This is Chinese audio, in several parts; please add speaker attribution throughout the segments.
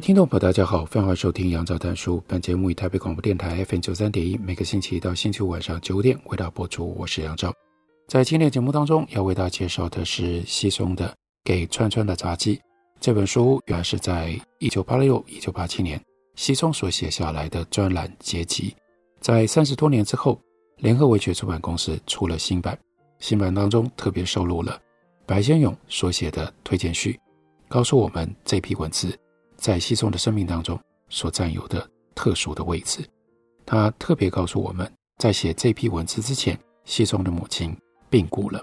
Speaker 1: 听众朋友，大家好，欢迎收听杨照谈书。本节目以台北广播电台 FM 九三点一，每个星期一到星期五晚上九点为大家播出。我是杨照。在今天节目当中，要为大家介绍的是西松的《给串串的札记》这本书，原来是在一九八六、一九八七年西松所写下来的专栏结集。在三十多年之后，联合文学出版公司出了新版，新版当中特别收录了白先勇所写的推荐序，告诉我们这批文字。在西松的生命当中所占有的特殊的位置，他特别告诉我们，在写这批文字之前，西松的母亲病故了，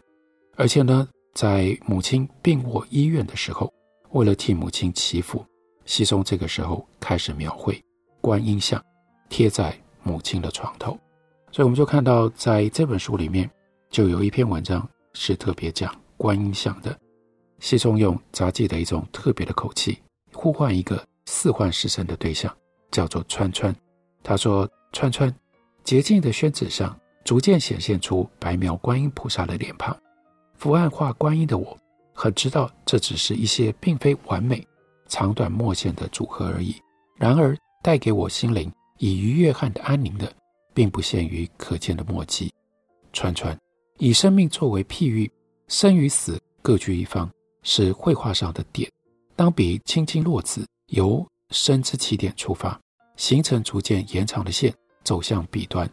Speaker 1: 而且呢，在母亲病卧医院的时候，为了替母亲祈福，西松这个时候开始描绘观音像，贴在母亲的床头，所以我们就看到，在这本书里面就有一篇文章是特别讲观音像的，西松用杂记的一种特别的口气。呼唤一个似幻似神的对象，叫做川川。他说：“川川，洁净的宣纸上逐渐显现出白描观音菩萨的脸庞。伏案画观音的我，很知道这只是一些并非完美、长短墨线的组合而已。然而，带给我心灵以愉悦和的安宁的，并不限于可见的墨迹。川川以生命作为譬喻，生与死各居一方，是绘画上的点。”当笔轻轻落纸，由生之起点出发，形成逐渐延长的线，走向笔端。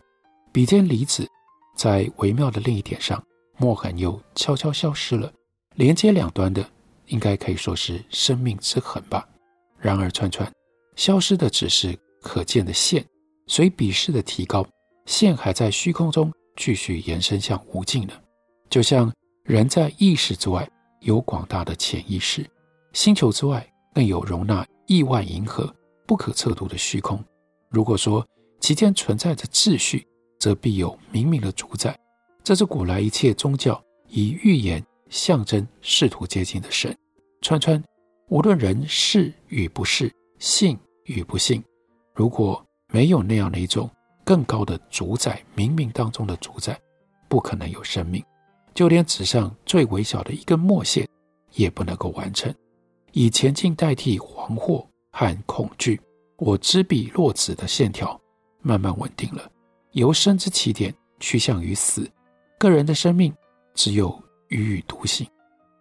Speaker 1: 笔尖离纸，在微妙的另一点上，墨痕又悄悄消失了。连接两端的，应该可以说是生命之痕吧。然而，串串消失的只是可见的线，随笔势的提高，线还在虚空中继续延伸向无尽呢。就像人在意识之外，有广大的潜意识。星球之外，更有容纳亿万银河、不可测度的虚空。如果说其间存在着秩序，则必有冥冥的主宰。这是古来一切宗教以预言、象征试图接近的神。川川，无论人是与不是，信与不信，如果没有那样的一种更高的主宰，冥冥当中的主宰，不可能有生命。就连纸上最微小的一根墨线，也不能够完成。以前进代替惶惑和恐惧，我执笔落纸的线条慢慢稳定了，由生之起点趋向于死。个人的生命只有踽踽独行。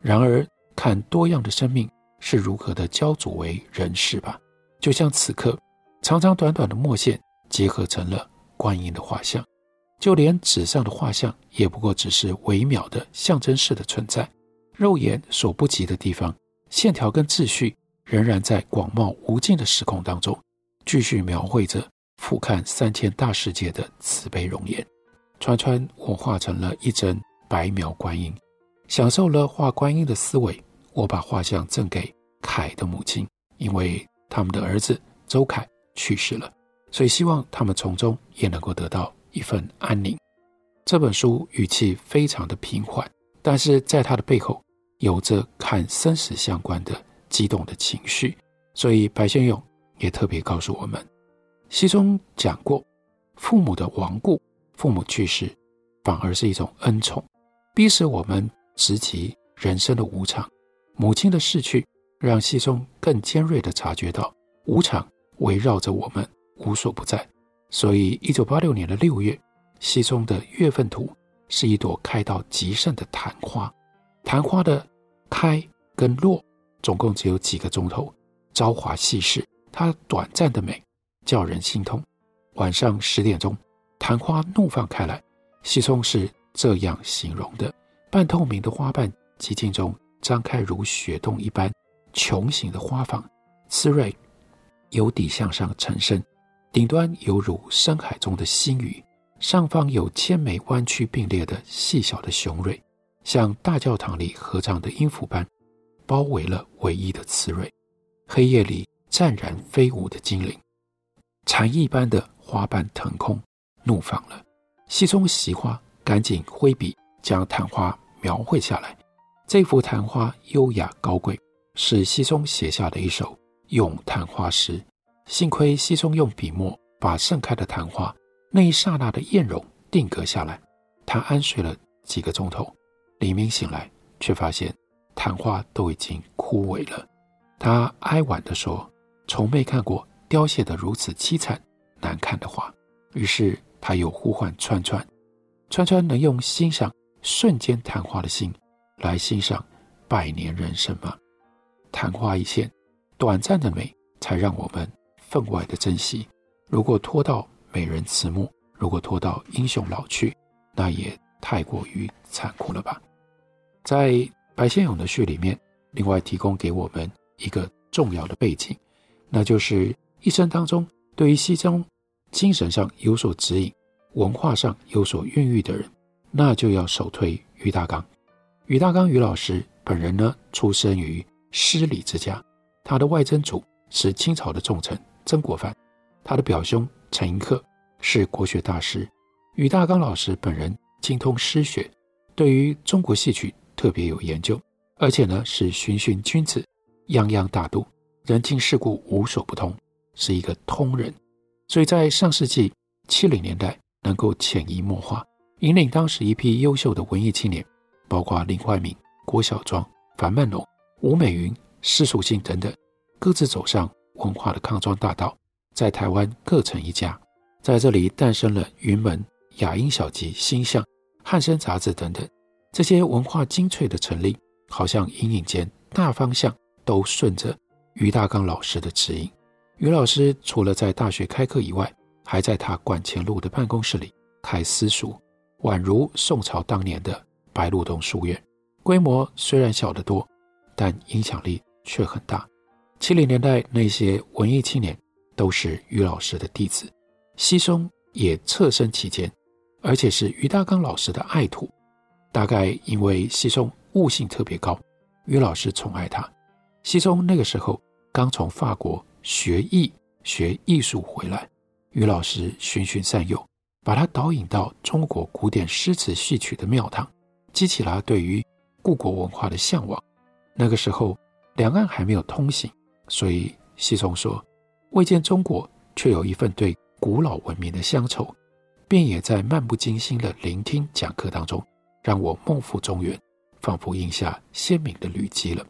Speaker 1: 然而，看多样的生命是如何的交组为人世吧。就像此刻，长长短短的墨线结合成了观音的画像，就连纸上的画像也不过只是微妙的象征式的存在，肉眼所不及的地方。线条跟秩序仍然在广袤无尽的时空当中，继续描绘着俯瞰三千大世界的慈悲容颜。川川，我画成了一尊白描观音，享受了画观音的思维。我把画像赠给凯的母亲，因为他们的儿子周凯去世了，所以希望他们从中也能够得到一份安宁。这本书语气非常的平缓，但是在它的背后。有着看生死相关的激动的情绪，所以白先勇也特别告诉我们，西松讲过，父母的亡故、父母去世，反而是一种恩宠，逼使我们直击人生的无常。母亲的逝去，让西松更尖锐地察觉到无常围绕着我们，无所不在。所以，一九八六年的六月，西松的月份图是一朵开到极盛的昙花，昙花的。开跟落，总共只有几个钟头，朝华夕拾，它短暂的美叫人心痛。晚上十点钟，昙花怒放开来，西松是这样形容的：半透明的花瓣，寂静中张开如雪洞一般穹形的花房，雌蕊由底向上沉深，顶端犹如深海中的星鱼，上方有千枚弯曲并列的细小的雄蕊，像大教堂里合唱的音符般，包围了唯一的雌蕊。黑夜里湛然飞舞的精灵，蝉翼般的花瓣腾空，怒放了。西松惜花赶紧挥笔将昙花描绘下来。这幅昙花优雅高贵，是西松写下的一首咏昙花诗。幸亏西松用笔墨把盛开的昙花那一刹那的艳容定格下来。他安睡了几个钟头，黎明醒来，却发现昙花都已经枯萎了。他哀婉地说：“从没看过凋谢得如此凄惨难看的花。”于是他又呼唤川川，川川能用欣赏瞬间昙花的心来欣赏百年人生吗？昙花一现，短暂的美才让我们分外的珍惜。如果拖到美人迟暮，如果拖到英雄老去，那也太过于残酷了吧。在白先勇的序里面，另外提供给我们一个重要的背景，那就是一生当中对于西松精神上有所指引、文化上有所孕育的人，那就要首推俞大刚。俞大刚俞老师本人呢，出生于诗礼之家，他的外曾祖是清朝的重臣曾国藩，他的表兄陈寅恪是国学大师。俞大刚老师本人精通诗学，对于中国戏曲特别有研究，而且呢是循循君子，泱泱大度，人情世故无所不通，是一个通人。所以在上世纪七零年代，能够潜移默化，引领当时一批优秀的文艺青年，包括林怀民、郭小庄、樊曼龙、吴美云、施素卿等等，各自走上文化的康庄大道，在台湾各成一家，在这里诞生了云门。雅音小集、星象、汉声杂志等等，这些文化精粹的成立，好像隐隐间大方向都顺着于大刚老师的指引。于老师除了在大学开课以外，还在他馆前路的办公室里开私塾，宛如宋朝当年的白鹿洞书院。规模虽然小得多，但影响力却很大。七零年代那些文艺青年都是于老师的弟子，西松也侧身其间。而且是于大刚老师的爱徒，大概因为西松悟性特别高，于老师宠爱他。西松那个时候刚从法国学艺学艺术回来，于老师循循善诱，把他导引到中国古典诗词戏曲的庙堂，激起了对于故国文化的向往。那个时候两岸还没有通行，所以西松说：“未见中国，却有一份对古老文明的乡愁。”便也在漫不经心的聆听讲课当中，让我梦复中原，仿佛印下鲜明的履迹了。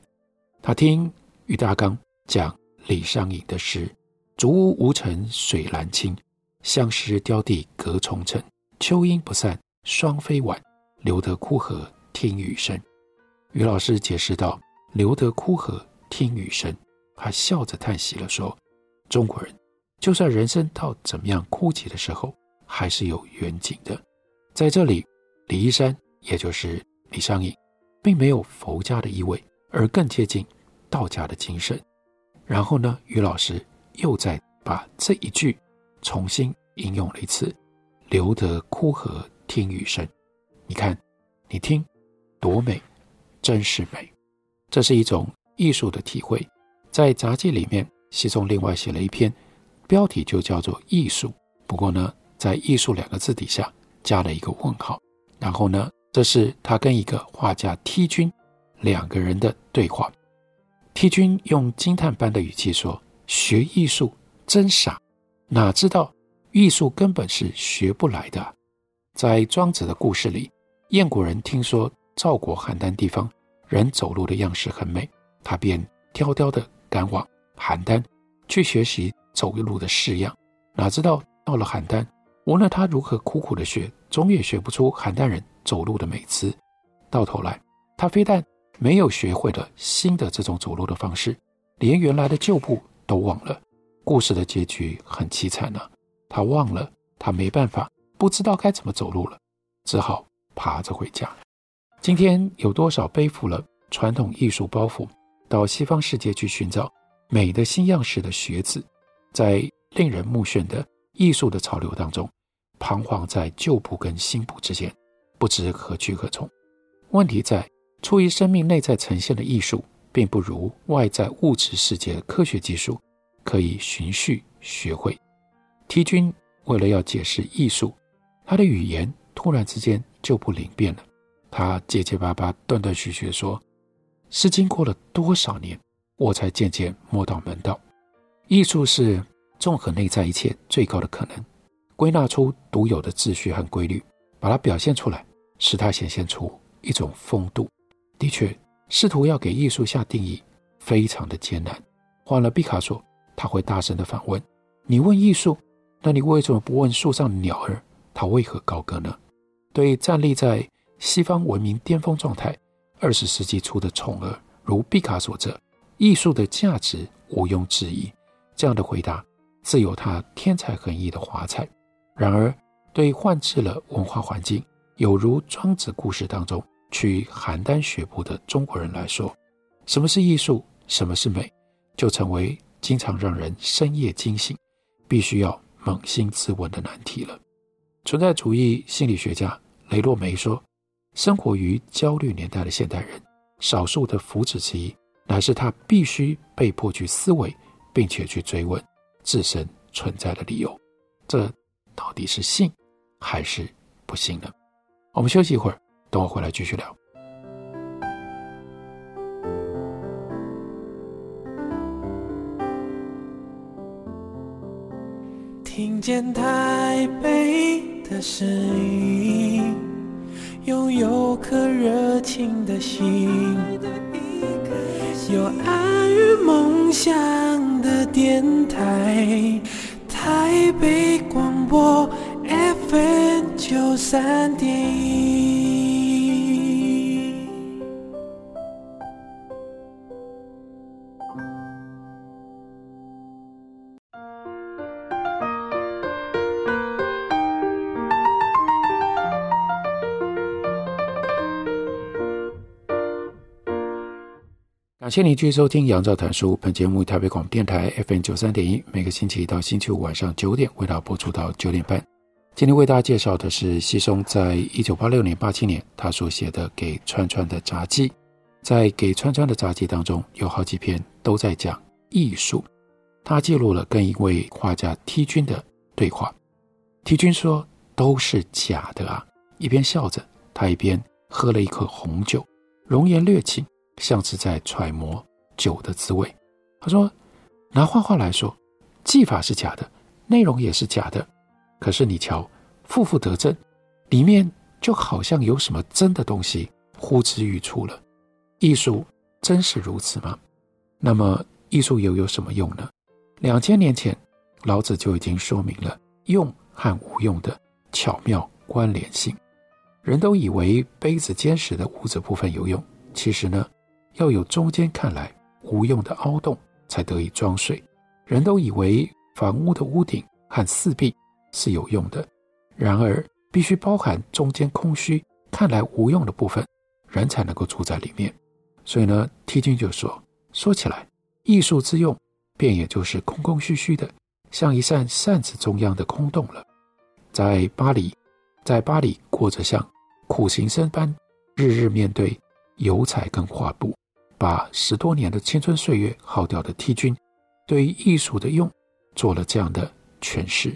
Speaker 1: 他听于大刚讲李商隐的诗：“竹屋无尘水蓝清，相思凋地隔重城。秋阴不散霜飞晚，留得枯荷听雨声。”于老师解释道：“留得枯荷听雨声。”他笑着叹息了说：“中国人，就算人生到怎么样枯竭的时候。”还是有远景的，在这里，李义山也就是李商隐，并没有佛家的意味，而更接近道家的精神。然后呢，俞老师又再把这一句重新引用了一次：“留得枯荷听雨声。”你看，你听，多美，真是美。这是一种艺术的体会。在杂记里面，西松另外写了一篇，标题就叫做《艺术》。不过呢。在“艺术”两个字底下加了一个问号，然后呢，这是他跟一个画家 T 君两个人的对话。T 君用惊叹般的语气说：“学艺术真傻，哪知道艺术根本是学不来的。”在庄子的故事里，燕国人听说赵国邯郸地方人走路的样式很美，他便挑挑的赶往邯郸去学习走路的式样，哪知道到了邯郸。无论他如何苦苦的学，总也学不出邯郸人走路的美姿。到头来，他非但没有学会了新的这种走路的方式，连原来的旧步都忘了。故事的结局很凄惨呢、啊。他忘了，他没办法，不知道该怎么走路了，只好爬着回家。今天有多少背负了传统艺术包袱，到西方世界去寻找美的新样式的学子，在令人目眩的。艺术的潮流当中，彷徨在旧步跟新步之间，不知何去何从。问题在出于生命内在呈现的艺术，并不如外在物质世界科学技术可以循序学会。T 君为了要解释艺术，他的语言突然之间就不灵便了。他结结巴巴、断断续续说：“是经过了多少年，我才渐渐摸到门道。艺术是综合内在一切最高的可能，归纳出独有的秩序和规律，把它表现出来，使它显现出一种风度。的确，试图要给艺术下定义，非常的艰难。换了毕卡索，他会大声地反问：‘你问艺术，那你为什么不问树上鸟儿？它为何高歌呢？’对站立在……西方文明巅峰状态，二十世纪初的宠儿，如毕卡索这，艺术的价值毋庸置疑。这样的回答自有它天才横溢的华彩。然而，对换置了文化环境，有如庄子故事当中去邯郸学步的中国人来说，什么是艺术，什么是美，就成为经常让人深夜惊醒、必须要扪心自问的难题了。存在主义心理学家雷诺梅说。生活于焦虑年代的现代人，少数的福祉之一，乃是他必须被迫去思维，并且去追问自身存在的理由。这到底是信还是不信呢？我们休息一会儿，等我回来继续聊。
Speaker 2: 听见台北的声音。拥有颗热情的心，有爱与梦想的电台，台北广播 FM 九三点一。
Speaker 1: 感谢您继续收听《杨照谈书》。本节目台北广播电台 FM 九三点一，每个星期一到星期五晚上九点，为大家播出到九点半。今天为大家介绍的是西松在一九八六年、八七年他所写的《给川川的札记》。在《给川川的札记》当中，有好几篇都在讲艺术。他记录了跟一位画家 T 君的对话。T 君说：“都是假的啊！”一边笑着，他一边喝了一口红酒，容颜略轻。像是在揣摩酒的滋味。他说：“拿画画来说，技法是假的，内容也是假的。可是你瞧，负负得正，里面就好像有什么真的东西呼之欲出了。艺术真是如此吗？那么艺术又有什么用呢？两千年前，老子就已经说明了用和无用的巧妙关联性。人都以为杯子坚实的屋子部分有用，其实呢？”要有中间看来无用的凹洞，才得以装水。人都以为房屋的屋顶和四壁是有用的，然而必须包含中间空虚、看来无用的部分，人才能够住在里面。所以呢，T 君就说：说起来，艺术之用，便也就是空空虚虚的，像一扇扇子中央的空洞了。在巴黎，在巴黎过着像苦行僧般，日日面对油彩跟画布。把十多年的青春岁月耗掉的 T 君，对于艺术的用，做了这样的诠释。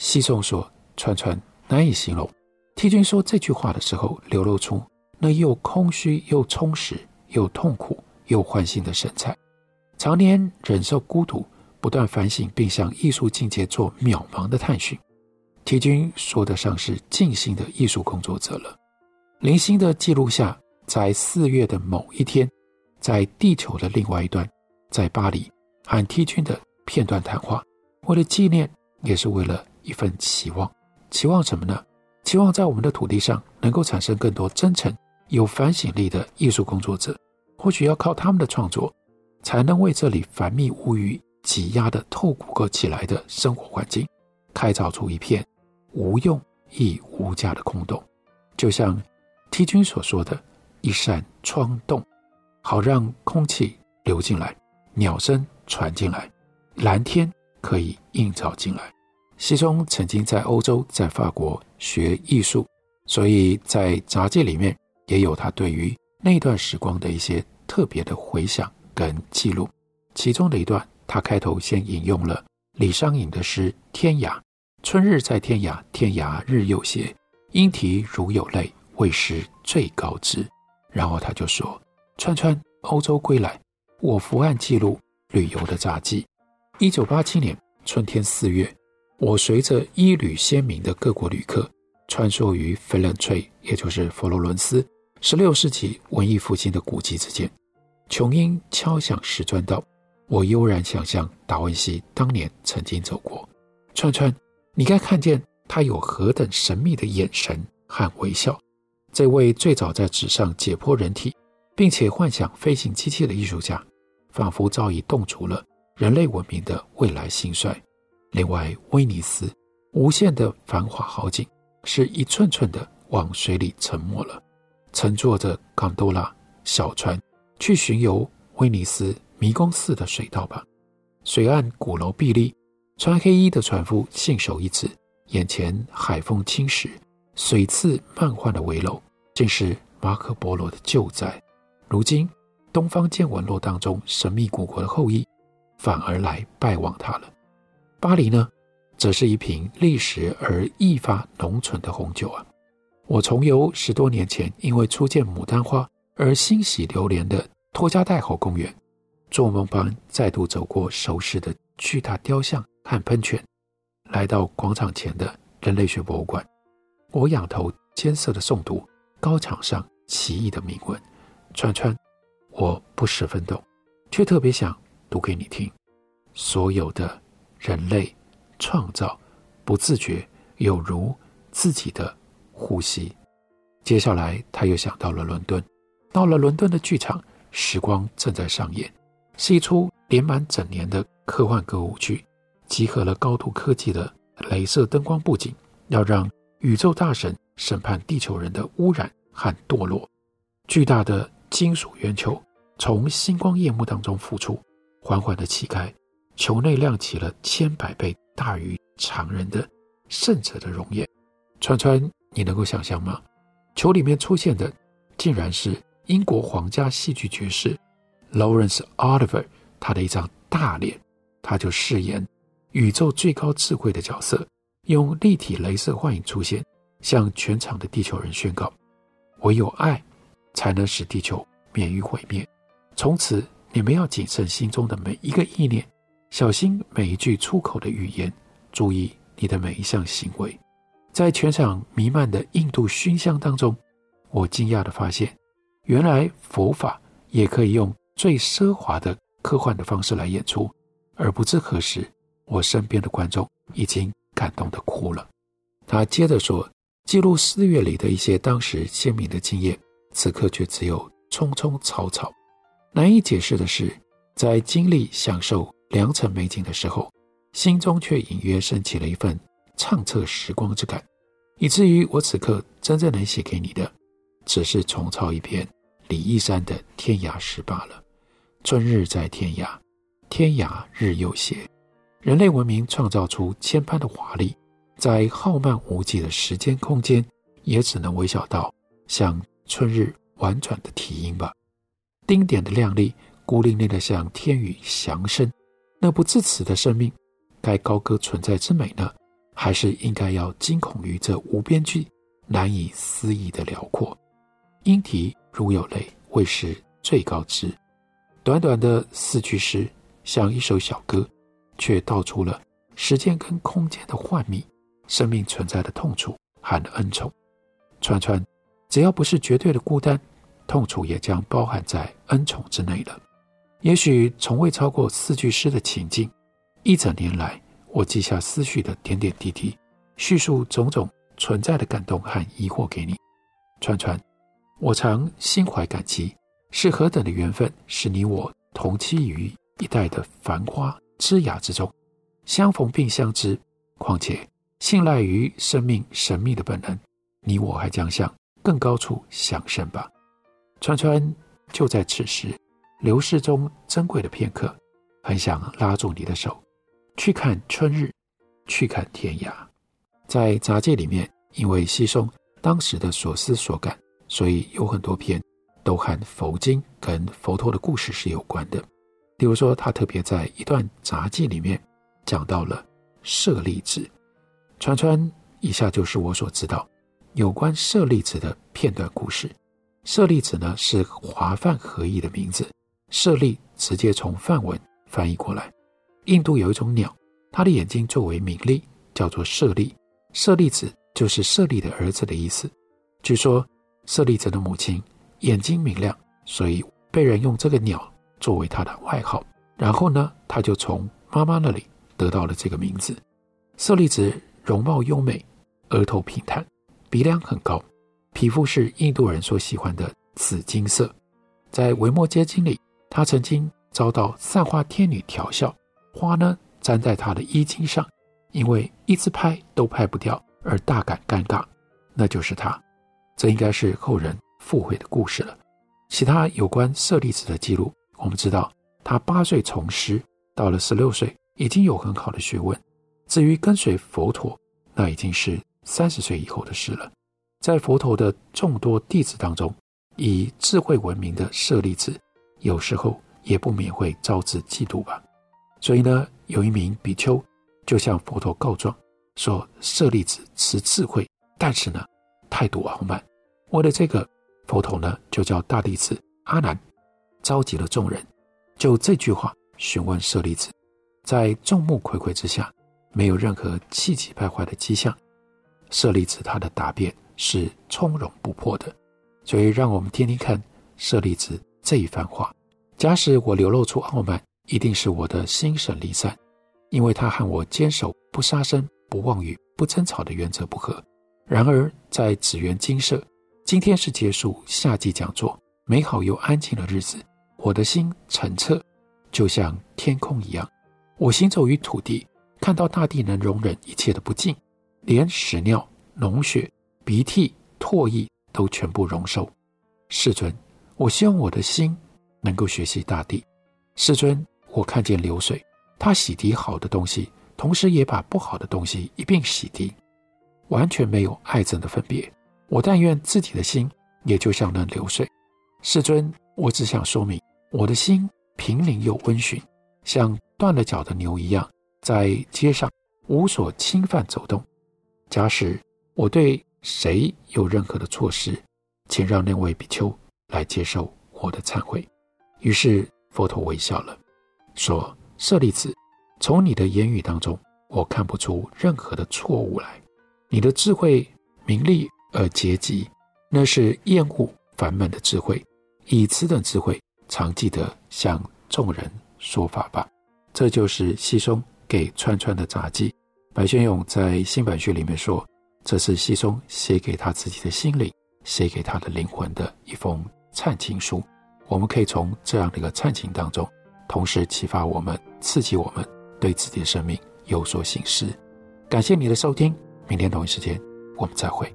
Speaker 1: 西宋说：“川川难以形容。”T 君说这句话的时候，流露出那又空虚又充实又痛苦又欢欣的神采。常年忍受孤独，不断反省，并向艺术境界做渺茫的探寻。T 君说得上是尽心的艺术工作者了。零星的记录下，在四月的某一天。在地球的另外一端，在巴黎，和 T 君的片段谈话，为了纪念，也是为了一份期望。期望什么呢？期望在我们的土地上能够产生更多真诚、有反省力的艺术工作者。或许要靠他们的创作，才能为这里繁密无余挤压的透骨骼起来的生活环境，开凿出一片无用亦无价的空洞。就像 T 君所说的，一扇窗洞。好让空气流进来，鸟声传进来，蓝天可以映照进来。西松曾经在欧洲，在法国学艺术，所以在杂记里面也有他对于那段时光的一些特别的回想跟记录。其中的一段，他开头先引用了李商隐的诗《天涯》：“春日在天涯，天涯日又斜。莺啼如有泪，为时最高枝。”然后他就说：“川川，欧洲归来，我伏案记录旅游的杂记。一九八七年春天四月，我随着一旅鲜明的各国旅客，穿梭于翡冷翠，也就是佛罗伦斯，十六世纪文艺复兴的古迹之间。琼英敲响石砖道，我悠然想象达文西当年曾经走过。串串，你该看见他有何等神秘的眼神和微笑。”这位最早在纸上解剖人体，并且幻想飞行机器的艺术家，仿佛早已洞烛了人类文明的未来兴衰。另外，威尼斯无限的繁华好景，是一寸寸的往水里沉没了。乘坐着贡多拉小船去巡游威尼斯迷宫似的水道吧。水岸鼓楼壁立，穿黑衣的船夫信手一指，眼前海风侵蚀。水刺漫画的危楼，竟是马可波罗的旧宅。如今，东方见闻录当中神秘古国的后裔，反而来拜望他了。巴黎呢，则是一瓶历史而愈发浓醇的红酒啊！我重游十多年前因为初见牡丹花而欣喜流连的托加戴侯公园，做梦般再度走过熟悉的巨大雕像和喷泉，来到广场前的人类学博物馆。我仰头艰涩地诵读高墙上奇异的铭文，川川，我不十分懂，却特别想读给你听。所有的人类创造不自觉，有如自己的呼吸。接下来，他又想到了伦敦，到了伦敦的剧场，时光正在上演，是一出连满整年的科幻歌舞剧，集合了高度科技的镭射灯光布景，要让。宇宙大神审判地球人的污染和堕落，巨大的金属圆球从星光夜幕当中浮出，缓缓地启开，球内亮起了千百倍大于常人的圣者的容颜。川川，你能够想象吗？球里面出现的竟然是英国皇家戏剧爵士 Lawrence Oliver，他的一张大脸，他就饰演宇宙最高智慧的角色。用立体镭射幻影出现，向全场的地球人宣告：唯有爱，才能使地球免于毁灭。从此，你们要谨慎心中的每一个意念，小心每一句出口的语言，注意你的每一项行为。在全场弥漫的印度熏香当中，我惊讶地发现，原来佛法也可以用最奢华的科幻的方式来演出。而不知何时，我身边的观众已经。感动的哭了。他接着说：“记录四月里的一些当时鲜明的经验，此刻却只有匆匆草草。难以解释的是，在经历享受良辰美景的时候，心中却隐约升起了一份畅彻时光之感，以至于我此刻真正能写给你的，只是重操一篇李义山的天涯诗罢了。春日在天涯，天涯日又斜。”人类文明创造出千般的华丽，在浩漫无际的时间空间，也只能微小到像春日婉转的啼音吧。丁点的亮丽，孤零零的像天宇响声。那不自持的生命，该高歌存在之美呢，还是应该要惊恐于这无边际、难以思议的辽阔？莺啼如有泪，为师最高知。短短的四句诗，像一首小歌。却道出了时间跟空间的幻秘，生命存在的痛楚和恩宠。川川，只要不是绝对的孤单，痛楚也将包含在恩宠之内了。也许从未超过四句诗的情境，一整年来我记下思绪的点点滴滴，叙述种种存在的感动和疑惑给你。川川，我常心怀感激，是何等的缘分，使你我同期于一代的繁花。枝桠之中，相逢并相知。况且信赖于生命神秘的本能，你我还将向更高处相升吧。川川，就在此时，流逝中珍贵的片刻，很想拉住你的手，去看春日，去看天涯。在杂记里面，因为稀松当时的所思所感，所以有很多篇都和佛经跟佛陀的故事是有关的。例如说，他特别在一段杂记里面讲到了舍利子。川川以下就是我所知道有关舍利子的片段故事。舍利子呢是华梵合译的名字，舍利直接从梵文翻译过来。印度有一种鸟，它的眼睛最为明利，叫做舍利。舍利子就是舍利的儿子的意思。据说舍利子的母亲眼睛明亮，所以被人用这个鸟作为他的外号。然后呢，他就从妈妈那里得到了这个名字。舍利子容貌优美，额头平坦，鼻梁很高，皮肤是印度人所喜欢的紫金色。在《维摩诘经》里，他曾经遭到散花天女调笑，花呢粘在他的衣襟上，因为一直拍都拍不掉，而大感尴尬。那就是他。这应该是后人附会的故事了。其他有关舍利子的记录，我们知道他八岁从师，到了十六岁已经有很好的学问。至于跟随佛陀，那已经是三十岁以后的事了。在佛陀的众多弟子当中，以智慧闻名的舍利子，有时候也不免会招致嫉妒吧。所以呢，有一名比丘就向佛陀告状，说舍利子持智慧，但是呢，态度傲慢。为了这个，佛陀呢就叫大弟子阿难召集了众人，就这句话询问舍利子。在众目睽睽之下，没有任何气急败坏的迹象。舍利子他的答辩是从容不迫的，所以让我们听听看舍利子这一番话。假使我流露出傲慢，一定是我的心神离散，因为他和我坚守不杀生、不妄语、不争吵的原则不合。然而在紫园精舍。今天是结束夏季讲座，美好又安静的日子。我的心澄澈，就像天空一样。我行走于土地，看到大地能容忍一切的不净，连屎尿、脓血、鼻涕、唾液都全部容受。世尊，我希望我的心能够学习大地。世尊，我看见流水，它洗涤好的东西，同时也把不好的东西一并洗涤，完全没有爱憎的分别。我但愿自己的心也就像那流水，世尊，我只想说明，我的心平宁又温驯，像断了脚的牛一样，在街上无所侵犯走动。假使我对谁有任何的错失，请让那位比丘来接受我的忏悔。于是佛陀微笑了，说：“舍利子，从你的言语当中，我看不出任何的错误来，你的智慧明利。”而结集，那是厌恶烦闷的智慧，以此等智慧，常记得向众人说法吧。这就是西松给川川的札记。白先勇在新版序里面说，这是西松写给他自己的心灵，写给他的灵魂的一封忏情书。我们可以从这样的一个忏情当中，同时启发我们，刺激我们对自己的生命有所醒思。感谢你的收听，明天同一时间我们再会。